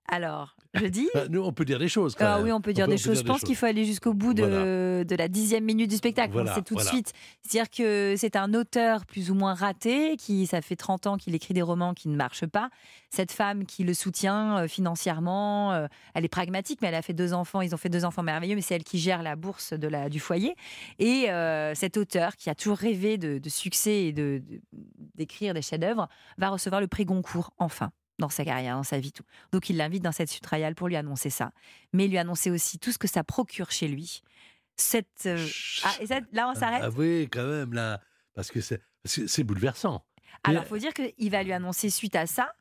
Alors, je dis. Bah, Nous, on peut dire des choses. Quand Ah même. oui, on peut dire des choses. Je pense qu'il faut aller jusqu'au bout de, Voilà. de la dixième minute du spectacle. Voilà, sait tout voilà. de suite. C'est-à-dire que c'est un auteur plus ou moins raté, qui ça fait 30 ans qu'il écrit des romans qui ne marchent pas. Cette femme qui le soutient euh, financièrement, euh, elle est pragmatique, mais elle a fait deux enfants. Ils ont fait deux enfants merveilleux, mais c'est elle qui gère la bourse de la, du foyer. Et euh, cet auteur qui a toujours rêvé de, de succès et de- d'écrire des chefs-d'œuvre va recevoir le prix Goncourt enfin dans sa carrière, dans sa vie, tout. Donc il l'invite dans cette suite royale pour lui annoncer ça, mais lui annoncer aussi tout ce que ça procure chez lui. Cette euh, ah, et là on s'arrête. Ah oui, quand même, là. Parce que c'est bouleversant. Alors faut dire qu'il va lui annoncer suite à ça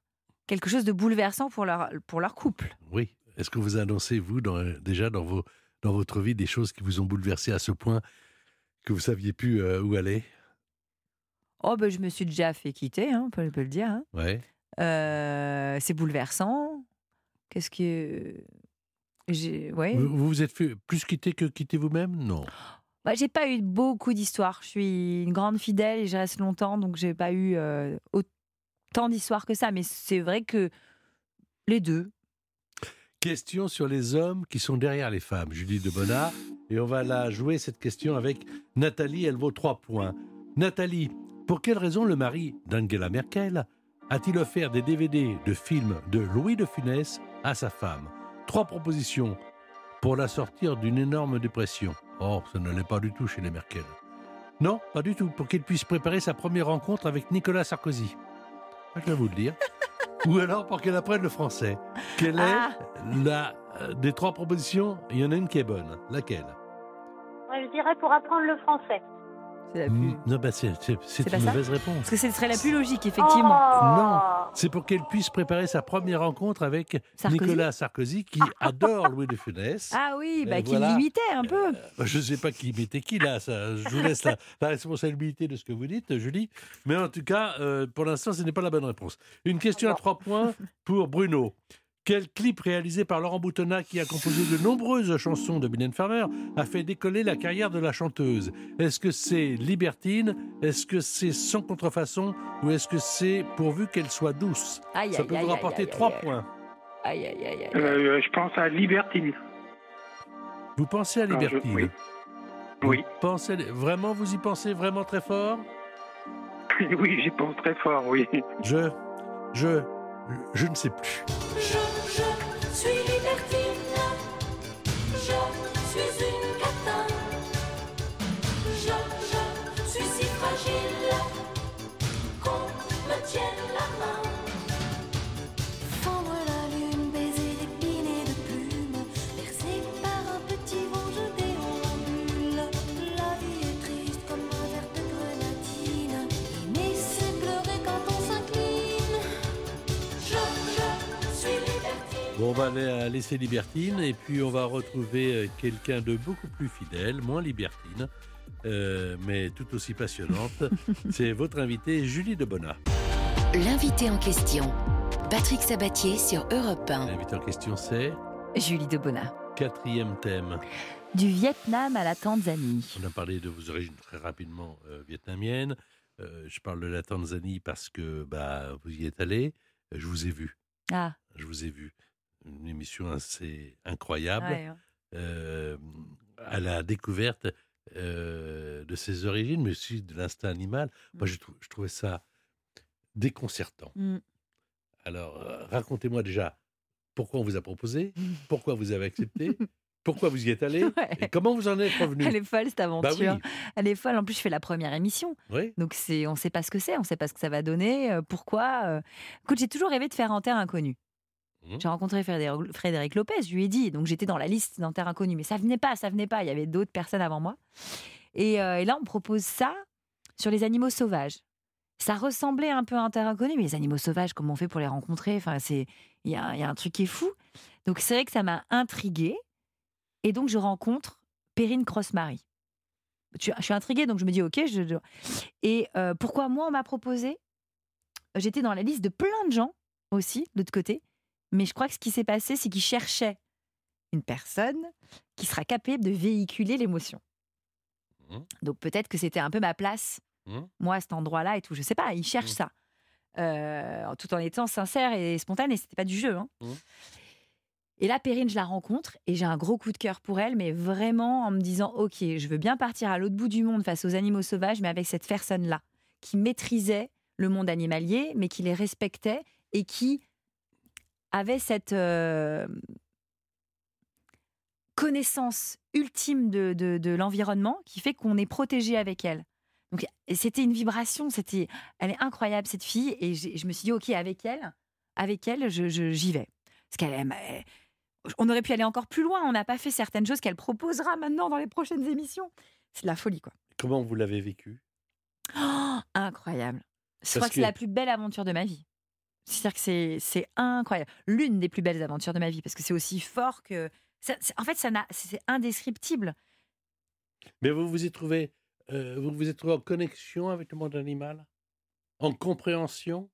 quelque chose de bouleversant pour leur pour leur couple. Oui. Est-ce que vous annoncez, vous, dans- déjà dans, vos, dans votre vie, des choses qui vous ont bouleversé à ce point que vous saviez plus euh, où aller? Oh ben je me suis déjà fait quitter, hein, on peut, on peut le dire. hein. Ouais. Euh, c'est bouleversant. Qu'est-ce que j'ai ouais. Vous vous vous êtes fait plus quitter que quitter vous-même? Non. Bah, j'ai pas eu beaucoup d'histoires. Je suis une grande fidèle et je reste longtemps, donc j'ai pas eu euh, autant d'histoires que ça. Mais c'est vrai que les deux. Question sur les hommes qui sont derrière les femmes. Julie de Bonnard. Et on va la jouer, cette question, avec Nathalie. Elle vaut trois points. Nathalie, pour quelle raison le mari d'Angela Merkel a-t-il offert des DVD de films de Louis de Funès à sa femme? Trois propositions pour la sortir d'une énorme dépression. Oh, ça ne l'est pas du tout chez les Merkel. Non, pas du tout. Pour qu'il puisse préparer sa première rencontre avec Nicolas Sarkozy. Je vais vous le dire. Ou alors pour qu'elle apprenne le français. Quelle Ah. est la euh, des trois propositions? Il y en a une qui est bonne. Laquelle? Je dirais pour apprendre le français. C'est la plus... Non, bah c'est une mauvaise réponse. Parce que ce serait la plus logique, effectivement. Oh. Non. C'est pour qu'elle puisse préparer sa première rencontre avec Sarkozy Nicolas Sarkozy, qui adore Louis de Funès. Ah oui, bah, Euh, qui voilà. l'imitait un peu. Je ne sais pas qui mettait qui là, ça, je vous laisse la, la responsabilité de ce que vous dites, Julie. Mais en tout cas, euh, pour l'instant, ce n'est pas la bonne réponse. Une question à trois points pour Bruno. Quel clip réalisé par Laurent Boutonnat, qui a composé de nombreuses chansons de Mylène Farmer, a fait décoller la carrière de la chanteuse? Est-ce que c'est Libertine? Est-ce que c'est Sans contrefaçon? Ou est-ce que c'est Pourvu qu'elle soit douce? Aïe, Ça aïe, peut aïe, vous rapporter trois points. Aïe, aïe, aïe, aïe. Euh, je pense à Libertine. Vous pensez à Non, je- Libertine? oui. Vous Oui. pensez, vraiment, vous y pensez vraiment très fort? Oui, j'y pense très fort, oui. Je, je, je ne sais plus. Je Bon, on va laisser Libertine et puis on va retrouver euh, quelqu'un de beaucoup plus fidèle, moins libertine, euh, mais tout aussi passionnante. C'est votre invitée, Julie Debona. L'invité en question, Patrick Sabatier sur Europe 1. L'invitée en question, c'est Julie Debona. quatrième thème. Du Vietnam à la Tanzanie. On a parlé de vos origines très rapidement euh, vietnamiennes. Euh, je parle de la Tanzanie parce que bah, vous y êtes allé. Je vous ai vu. Ah, Je vous ai vu. Une émission assez incroyable. ouais, euh, à la découverte euh, de ses origines, mais aussi de l'instinct animal. Moi, je, trou- je trouvais ça déconcertant. Mm. Alors, euh, racontez-moi déjà pourquoi on vous a proposé, Mm. pourquoi vous avez accepté, pourquoi vous y êtes allé, Ouais. et comment vous en êtes revenu. Elle est folle cette Bah aventure. oui, Elle est folle. En plus, je fais la première émission. oui. Donc, c'est, on ne sait pas ce que c'est, on ne sait pas ce que ça va donner, euh, pourquoi. Écoute, j'ai toujours rêvé de faire un terre inconnu. Mhm. J'ai rencontré Frédéric, Lopez, je lui ai dit, donc j'étais dans la liste d'un terre inconnu, mais ça venait pas, ça venait pas. Il y avait d'autres personnes avant moi. Et, euh, là, on propose ça sur les animaux sauvages. Ça ressemblait un peu à un terre inconnu, mais les animaux sauvages, comment on fait pour les rencontrer? Enfin, c'est il y a, un truc qui est fou. Donc c'est vrai que ça m'a intriguée. Et donc je rencontre Perrine Cross-Marie. Je, je suis intriguée, donc je me dis ok. Je- Et euh, pourquoi moi on m'a proposé? J'étais dans la liste de plein de gens aussi, de l'autre côté. Mais je crois que ce qui s'est passé, c'est qu'ils cherchaient une personne qui sera capable de véhiculer l'émotion. Mhm. Donc peut-être que c'était un peu ma place, Mhm. moi, à cet endroit-là et tout. Je sais pas, ils cherchent Mhm. ça. Euh, tout en étant sincère et spontané, c'était pas du jeu. hein. Et là, Perrine, je la rencontre et j'ai un gros coup de cœur pour elle, mais vraiment en me disant Ok, je veux bien partir à l'autre bout du monde face aux animaux sauvages, mais avec cette personne-là, qui maîtrisait le monde animalier, mais qui les respectait et qui avait cette euh, connaissance ultime de, de- de l'environnement qui fait qu'on est protégé avec elle. Donc c'était une vibration, c'était, elle est incroyable cette fille et je me suis dit ok avec elle, avec elle, je, je- j'y vais. Parce qu'elle, aime- elle- on aurait pu aller encore plus loin. On n'a pas fait certaines choses qu'elle proposera maintenant dans les prochaines émissions. C'est de la folie quoi. Comment vous l'avez vécu Oh, incroyable. Je crois que c'est la plus belle aventure de ma vie. C'est-à-dire que c'est, incroyable. L'une des plus belles aventures de ma vie, parce que c'est aussi fort que. ça- en fait, ça c'est indescriptible. Mais vous vous êtes trouvé, euh, vous vous êtes trouvé en connexion avec le monde animal, en compréhension,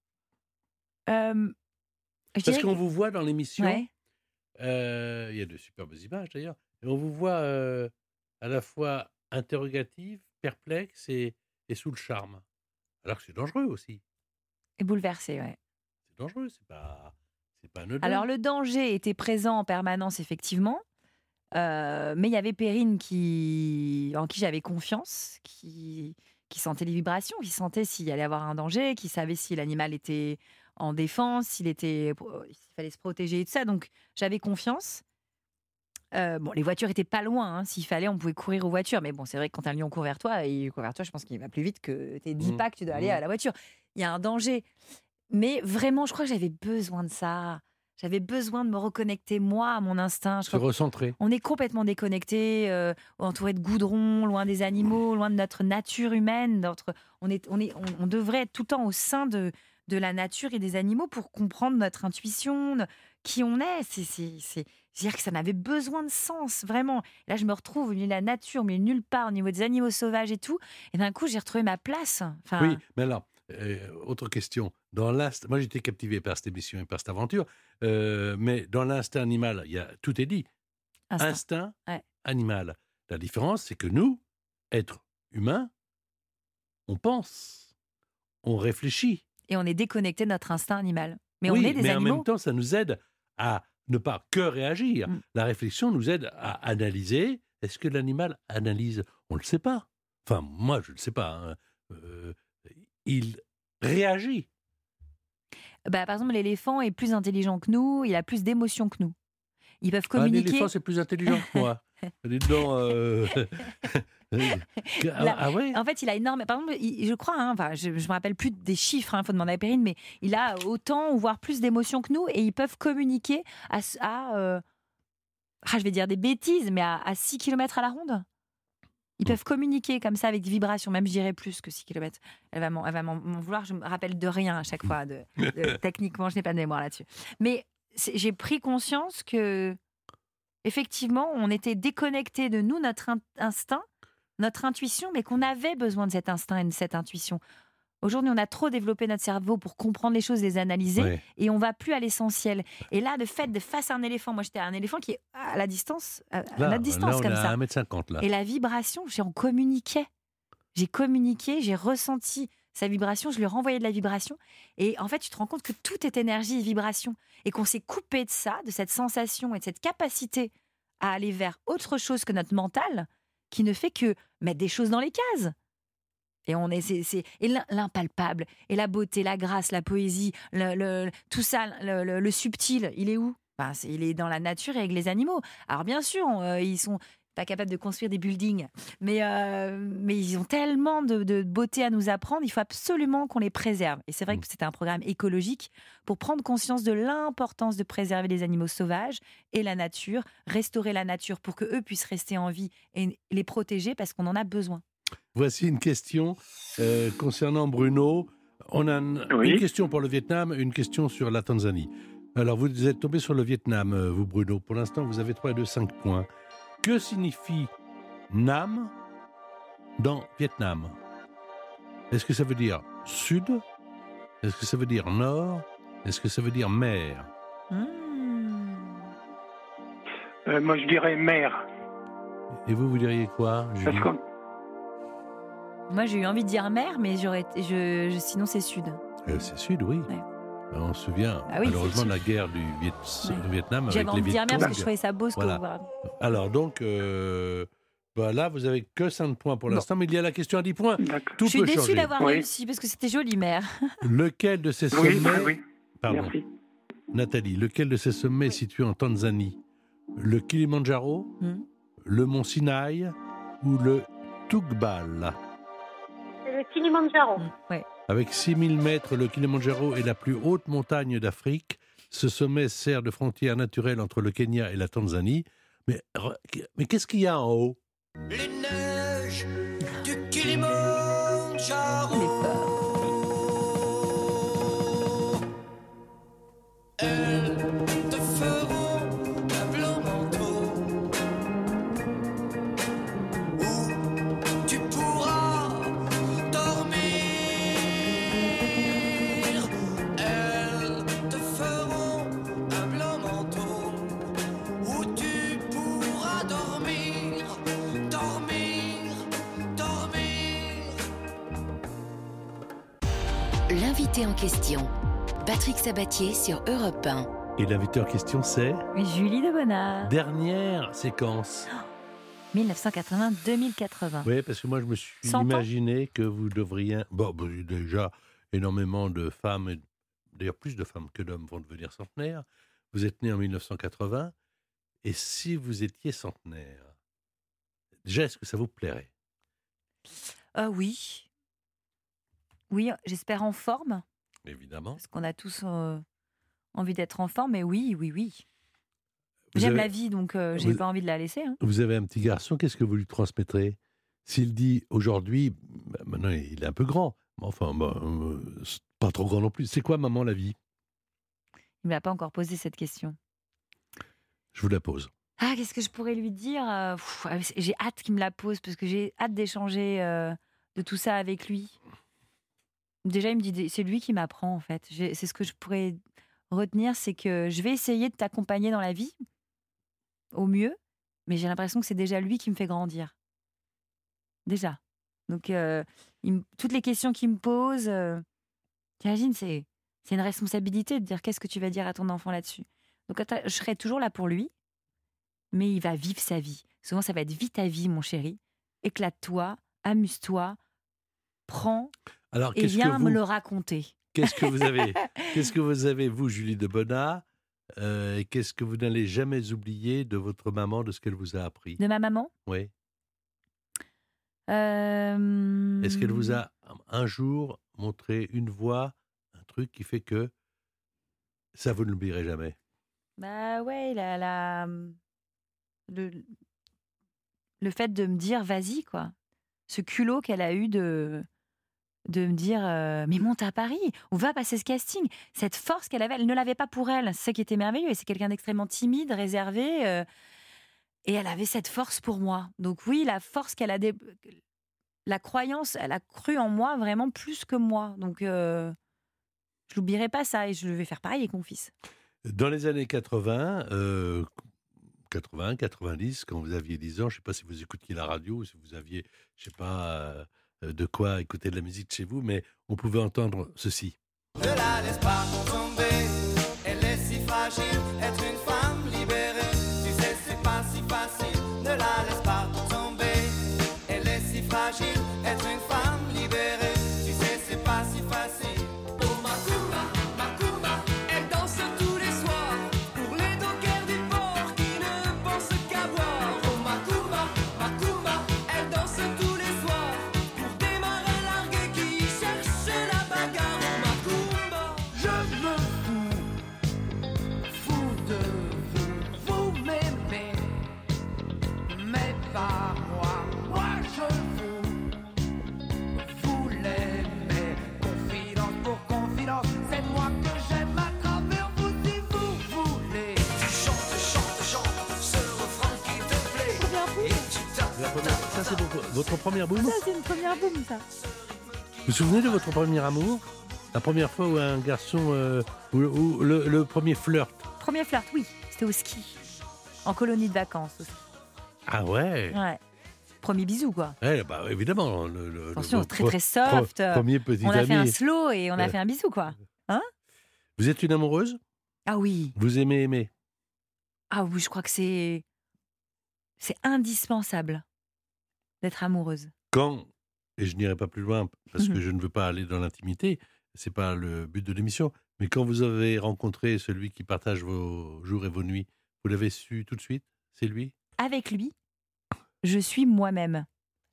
Euh, parce qu'on que- vous voit dans l'émission. Ouais. Euh, il y a de superbes images d'ailleurs. Et on vous voit euh, à la fois interrogative, perplexe et, et sous le charme. Alors que c'est dangereux aussi. Et bouleversée, ouais. C'est dangereux, c'est pas, c'est pas anodin. Alors, le danger était présent en permanence, effectivement. Euh, mais il y avait Perrine qui, en qui j'avais confiance, qui, qui sentait les vibrations, qui sentait s'il allait y avoir un danger, qui savait si l'animal était en défense, s'il était, s'il fallait se protéger et tout ça. Donc j'avais confiance. Euh, bon, les voitures étaient pas loin. hein. S'il fallait, on pouvait courir aux voitures. Mais bon, c'est vrai que quand un lion court vers toi, il court vers toi, je pense qu'il va plus vite que tes 10 Mmh. pas que tu dois aller Mmh. à la voiture. Il y a un danger. Mais vraiment, je crois que j'avais besoin de ça. J'avais besoin de me reconnecter, moi, à mon instinct. Je Se recentrer. on est complètement déconnecté, euh, entouré de goudron, loin des animaux, loin de notre nature humaine. Notre, on, est, on, est, on, on devrait être tout le temps au sein de, de la nature et des animaux pour comprendre notre intuition, qui on est. C'est, c'est, c'est- c'est-à-dire que ça m'avait besoin de sens, vraiment. Là, je me retrouve au milieu de la nature, mais nulle part, au niveau des animaux sauvages et tout. Et d'un coup, j'ai retrouvé ma place. Enfin, Oui, mais alors, euh, autre question. Dans l'instinct, moi j'étais captivé par cette émission et par cette aventure, euh, mais dans l'instinct animal, il y a, tout est dit. instinct. Instinct Ouais. animal. La différence, c'est que nous, êtres humains, on pense, on réfléchit. Et on est déconnecté de notre instinct animal. Mais oui, on est des mais en animaux. même temps, ça nous aide à ne pas que réagir. Mm. La réflexion nous aide à analyser. Est-ce que l'animal analyse? On ne le sait pas. Enfin, moi, je ne le sais pas. hein. Euh, il réagit. Bah, par exemple, l'éléphant est plus intelligent que nous, il a plus d'émotions que nous. Ils peuvent Un communiquer. éléphant, c'est plus intelligent que moi. Donc, euh, ah, La- ah ouais? En fait, il a énormément. Par exemple, il- je crois, hein, enfin, je ne me rappelle plus des chiffres, il faut demander à Perrine, mais il a autant ou voire plus d'émotions que nous et ils peuvent communiquer à, euh, ah, je vais dire des bêtises, mais à, à 6 km à la ronde? Ils Mm. peuvent communiquer comme ça avec des vibrations, même je dirais plus que 6 km. Elle va m'en vouloir, je me rappelle de rien à chaque fois. De, de- techniquement, je n'ai pas de mémoire là-dessus. Mais j'ai pris conscience que, effectivement, on était déconnecté de nous, notre in- instinct, notre intuition, mais qu'on avait besoin de cet instinct et de cette intuition. Aujourd'hui, on a trop développé notre cerveau pour comprendre les choses, les analyser, et on va plus à l'essentiel. Et là, de fait, de face à un éléphant, moi j'étais à un éléphant qui est à la distance, à, Là, notre distance là, on comme ça. à 1m50 là. Et la vibration, on communiquait. J'ai communiqué, j'ai ressenti sa vibration, je lui renvoyais de la vibration. Et en fait, tu te rends compte que tout est énergie et vibration. Et qu'on s'est coupé de ça, de cette sensation et de cette capacité à aller vers autre chose que notre mental, qui ne fait que mettre des choses dans les cases. Et on est, c'est, c'est- et l'impalpable, et la beauté, la grâce, la poésie, le, le- tout ça, le, le- le subtil, il est où? Ben, Il est dans la nature et avec les animaux. Alors bien sûr, on- euh, ils sont pas capables de construire des buildings, mais, euh, mais ils ont tellement de, de beauté à nous apprendre, il faut absolument qu'on les préserve. Et c'est vrai que c'était un programme écologique pour prendre conscience de l'importance de préserver les animaux sauvages et la nature, restaurer la nature pour que eux puissent rester en vie et les protéger parce qu'on en a besoin. Voici une question euh, concernant Bruno. On a une, Oui. une question pour le Vietnam, une question sur la Tanzanie. Alors, vous êtes tombé sur le Vietnam, euh, vous, Bruno. Pour l'instant, vous avez 3 2, 5 points. Que signifie Nam dans Vietnam? Est-ce que ça veut dire sud? Est-ce que ça veut dire nord? Est-ce que ça veut dire mer? Mmh. Euh, moi, je dirais mer. Et vous, vous diriez quoi Julie? Parce Moi, j'ai eu envie de dire mer, mais j'aurais, je, je- sinon c'est sud. Euh, C'est sud, oui. Ouais. Ben, On se souvient Ah oui, malheureusement de la guerre du Viet- Ouais. Vietnam avec J'avais envie de dire mer parce que je trouvais ça beau ce Voilà. voilà. Alors donc, euh, bah là, vous avez que 5 points pour l'instant, mais il y a la question à 10 points. Tout Je suis changer. d'avoir Oui. réussi parce que c'était joli, mer. Lequel de ces sommets, oui, pardon, merci. Nathalie, lequel de ces sommets est situé en Tanzanie Le Kilimandjaro, Hmm. le mont Sinaï ou le Tugbal Kilimanjaro. Mm, ouais. Avec 6000 mètres, le Kilimandjaro est la plus haute montagne d'Afrique. Ce sommet sert de frontière naturelle entre le Kenya et la Tanzanie. Mais, mais qu'est-ce qu'il y a en haut? Les neiges du Kilimandjaro L'invité en question, Patrick Sabatier sur Europe 1. Et l'invité en question, c'est Julie de Bonnard. Dernière séquence. 1980-2080. Oui, parce que moi, je me suis 100 ans imaginé que vous devriez. Bon, bon, déjà, énormément de femmes, et d'ailleurs plus de femmes que d'hommes, vont devenir centenaires. Vous êtes né en 1980. Et si vous étiez centenaire, déjà, est-ce que ça vous plairait? Ah oui. Oui, j'espère en forme, Évidemment. parce qu'on a tous, euh, envie d'être enfant, mais oui, oui, oui. J'aime avez- la vie, donc euh, j'ai vous- pas envie de la laisser. hein. Vous avez un petit garçon, qu'est-ce que vous lui transmettrez? S'il dit aujourd'hui, bah, maintenant il est un peu grand, mais enfin, bah, euh, c'est pas trop grand non plus. C'est quoi, maman, la vie? Il m'a pas encore posé cette question. Je vous la pose. Ah, qu'est-ce que je pourrais lui dire Euh, ah, J'ai hâte qu'il me la pose parce que j'ai hâte d'échanger euh, de tout ça avec lui. Déjà, il me dit, c'est lui qui m'apprend en fait. C'est ce que je pourrais retenir, c'est que je vais essayer de t'accompagner dans la vie au mieux, mais j'ai l'impression que c'est déjà lui qui me fait grandir. Déjà. Donc, euh, toutes les questions qu'il me pose, euh, t'imagines, c'est c'est une responsabilité de dire qu'est-ce que tu vas dire à ton enfant là-dessus. Donc, je serai toujours là pour lui, mais il va vivre sa vie. Souvent, ça va être vis ta vie, mon chéri. Éclate-toi, amuse-toi, prends Alors, et viens vous, me le raconter. qu'est-ce que vous avez, qu'est-ce que vous avez, vous, Julie de Bonnat, euh, et qu'est-ce que vous n'allez jamais oublier de votre maman, de ce qu'elle vous a appris? De ma maman? Oui. Euh, Est-ce qu'elle vous a un jour montré une voie, un truc qui fait que ça vous ne l'oublierez jamais? Bah ouais, la, la- le, le fait de me dire vas-y, quoi. Ce culot qu'elle a eu de, de me dire euh, mais monte à Paris, on va passer ce casting. Cette force qu'elle avait, elle ne l'avait pas pour elle. C'est ça qui était merveilleux. Et c'est quelqu'un d'extrêmement timide, réservé. euh, et elle avait cette force pour moi. Donc oui, la force qu'elle a... La croyance, elle a cru en moi vraiment plus que moi. Donc euh, je n'oublierai pas ça et je vais faire pareil avec mon fils. Dans les années 80, euh, 80, 90, quand vous aviez 10 ans, je ne sais pas si vous écoutiez la radio, si vous aviez, je sais pas, de quoi écouter de la musique chez vous, mais on pouvait entendre ceci. Votre, première boum Ça, c'est une première boum, ça. Vous vous souvenez de votre premier amour? La première fois où un garçon, euh, où, où le, le premier flirt? Premier flirt, oui, c'était au ski. En colonie de vacances aussi. Ah ouais, Ouais. Premier bisou, quoi. Ouais, bah, Évidemment. Le, le- Attention, très très soft. pro- premier petit on a ami. fait un slow et on a Ouais. fait un bisou, quoi. Vous êtes une amoureuse? Ah oui. Vous aimez aimer? Ah oui, je crois que c'est. C'est indispensable d'être amoureuse. Quand, et je n'irai pas plus loin parce que Mhm. je ne veux pas aller dans l'intimité, c'est pas le but de l'émission, mais quand vous avez rencontré celui qui partage vos jours et vos nuits, vous l'avez su tout de suite? C'est lui? Avec lui, je suis moi-même.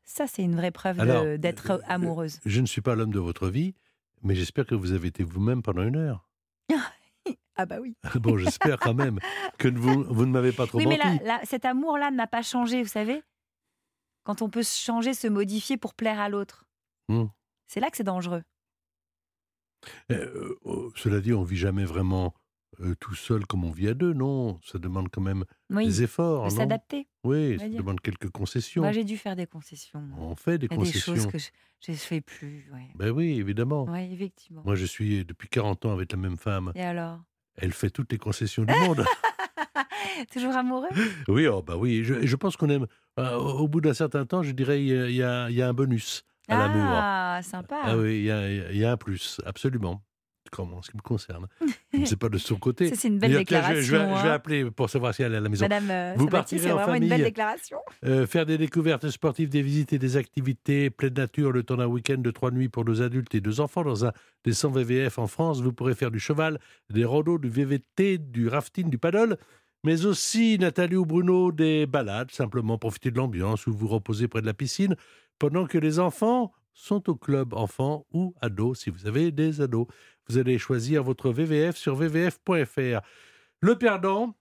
Ça, c'est une vraie preuve d'être euh, amoureuse. Je ne suis pas l'homme de votre vie, mais j'espère que vous avez été vous-même pendant une heure. Ah bah oui. Bon, j'espère quand même que vous, vous ne m'avez pas trop Oui, mais là, cet amour-là n'a pas changé, vous savez? Quand on peut se changer, se modifier pour plaire à l'autre. Hmm. C'est là que c'est dangereux. Euh, euh, cela dit, on vit jamais vraiment euh, tout seul comme on vit à deux, non? Ça demande quand même Oui, des efforts, s'adapter. Oui, ça dire. demande quelques concessions. Moi, j'ai dû faire des concessions. on fait des Il y a des concessions. choses que je ne fais plus. Ouais. Ben oui, évidemment. Ouais, effectivement. Moi, je suis depuis 40 ans avec la même femme. Et alors? Elle fait toutes les concessions du monde. Toujours amoureux? Oui, oh, bah oui. Je, je pense qu'on aime. euh, au bout d'un certain temps, je dirais, il y a, il y a- il y a un bonus à l'amour. Ah, sympa. Ah oui, il y, a, il y a un plus, absolument. Comment, en ce qui me concerne. Sais pas de son côté. C'est une belle déclaration. je, je vais, je vais hein. appeler pour savoir si elle est à la maison. Madame euh, Vous partirez c'est en vraiment une belle famille. déclaration. Euh, faire des découvertes sportives, des visites et des activités pleine nature le temps d'un week-end de trois nuits pour deux adultes et deux enfants dans un des 100 VVF en France. Vous pourrez faire du cheval, des randos, du VVT, du rafting, du paddle, mais aussi, Nathalie ou Bruno, des balades, simplement profiter de l'ambiance ou vous reposer près de la piscine pendant que les enfants sont au club enfants ou ados, si vous avez des ados. Vous allez choisir votre VVF sur vvf.fr. Le perdant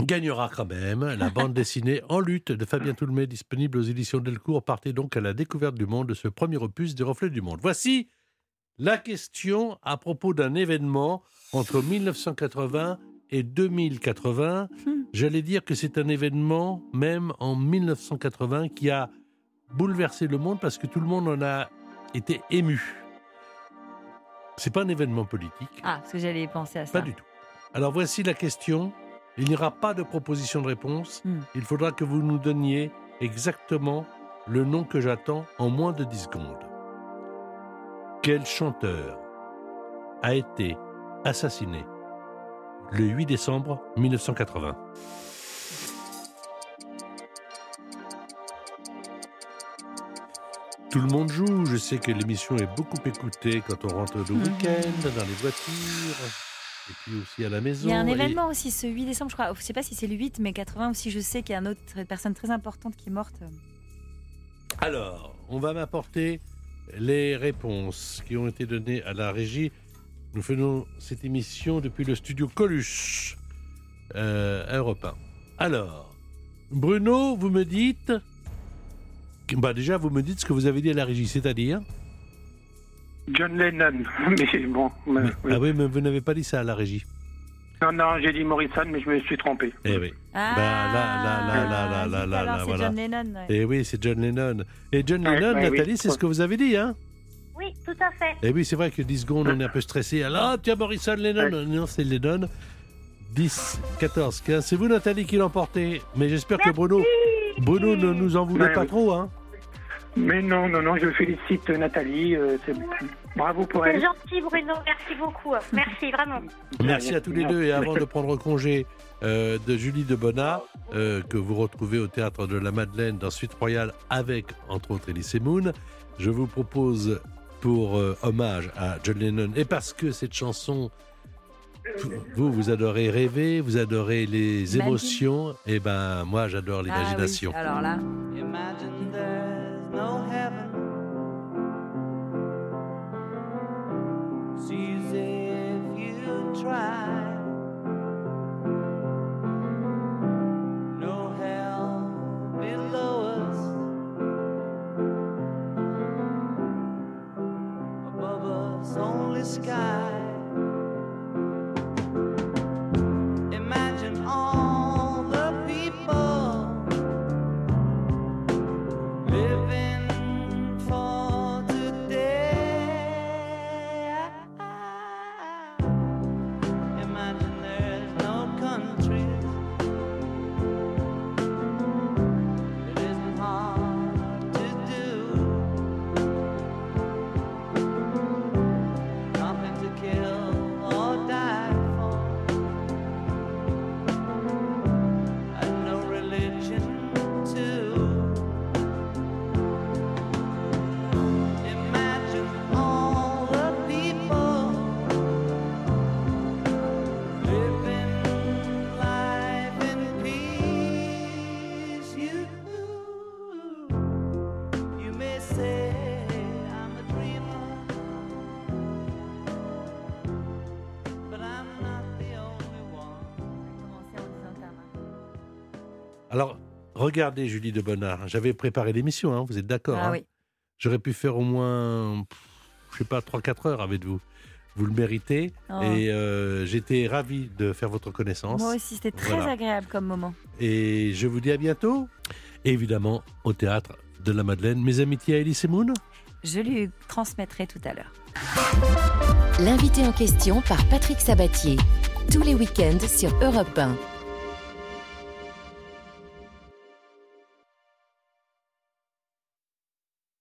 gagnera quand même la bande dessinée En lutte de Fabien Toulmé, disponible aux éditions Delcourt. Partez donc à la découverte du monde de ce premier opus des Reflets du Monde. Voici la question à propos d'un événement entre 1980 et 2080. J'allais dire que c'est un événement, même en 1980, qui a bouleversé le monde parce que tout le monde en a été ému. C'est pas un événement politique, Ah, parce que j'allais penser à ça. pas du tout. Alors voici la question. Il n'y aura pas de proposition de réponse. Hmm. Il faudra que vous nous donniez exactement le nom que j'attends en moins de 10 secondes. Quel chanteur a été assassiné le 8 décembre 1980 Tout le monde joue. Je sais que l'émission est beaucoup écoutée quand on rentre le Mhm. week-end, dans les voitures, et puis aussi à la maison. Il y a un Et- événement aussi ce 8 décembre, je crois. Je sais pas si c'est le 8, mais 80 aussi. Je sais qu'il y a une autre personne très importante qui est morte. Alors, on va m'apporter les réponses qui ont été données à la régie. Nous faisons cette émission depuis le studio Coluche, euh, à Europe 1. Alors, Bruno, vous me dites... Bah déjà, vous me dites ce que vous avez dit à la régie, c'est-à-dire... John Lennon. Mais bon. mais- Mais- oui. Ah oui, mais vous n'avez pas dit ça à la régie. Non, non, j'ai dit Morrison, mais je me suis trompé. Eh oui. Ah, Bah, là, là, là, là, là, là, là, là, c'est voilà. John Lennon. ouais. Eh oui, c'est John Lennon. Et John Lennon, ouais, oui. Nathalie, c'est ce que vous avez dit, hein? Oui, tout à fait. Et oui, c'est vrai que 10 secondes, on est un peu stressé. Alors, ah, tiens, Morrison, Lennon. Non, c'est Lennon. 10, 14, 15. C'est vous, Nathalie, qui l'emportez. Mais j'espère que Bruno, Bruno ne nous en voulait Ouais, pas oui. trop. Hein. Mais non, non, non, je félicite Nathalie. euh, c'est- Bravo pour C'est elle. gentil, Bruno. Merci beaucoup. Merci, vraiment. Merci à tous les deux. Et avant de prendre congé euh, de Julie de Bonnat, euh, que vous retrouvez au Théâtre de la Madeleine dans Suite Royale avec, entre autres, Elise Moon, je vous propose, pour euh, hommage à John Lennon, et parce que cette chanson, vous, vous adorez rêver, vous adorez les Imagine. émotions, et ben moi, j'adore Ah oui, l'imagination. alors là. Imagine there's no heaven. If you try. lonely sky. Regardez Julie de Bonnard, j'avais préparé l'émission, hein, vous êtes d'accord Ah hein oui. J'aurais pu faire au moins, pff, je sais pas, 3-4 heures avec vous. Vous le méritez. Oh. Et euh, j'étais ravi de faire votre connaissance. Moi aussi, c'était très Voilà. agréable comme moment. Et je vous dis à bientôt. Évidemment, au théâtre de la Madeleine. Mes amitiés à Elise Moon. Je lui transmettrai tout à l'heure. L'invité en question par Patrick Sabatier. Tous les week-ends sur Europe 1.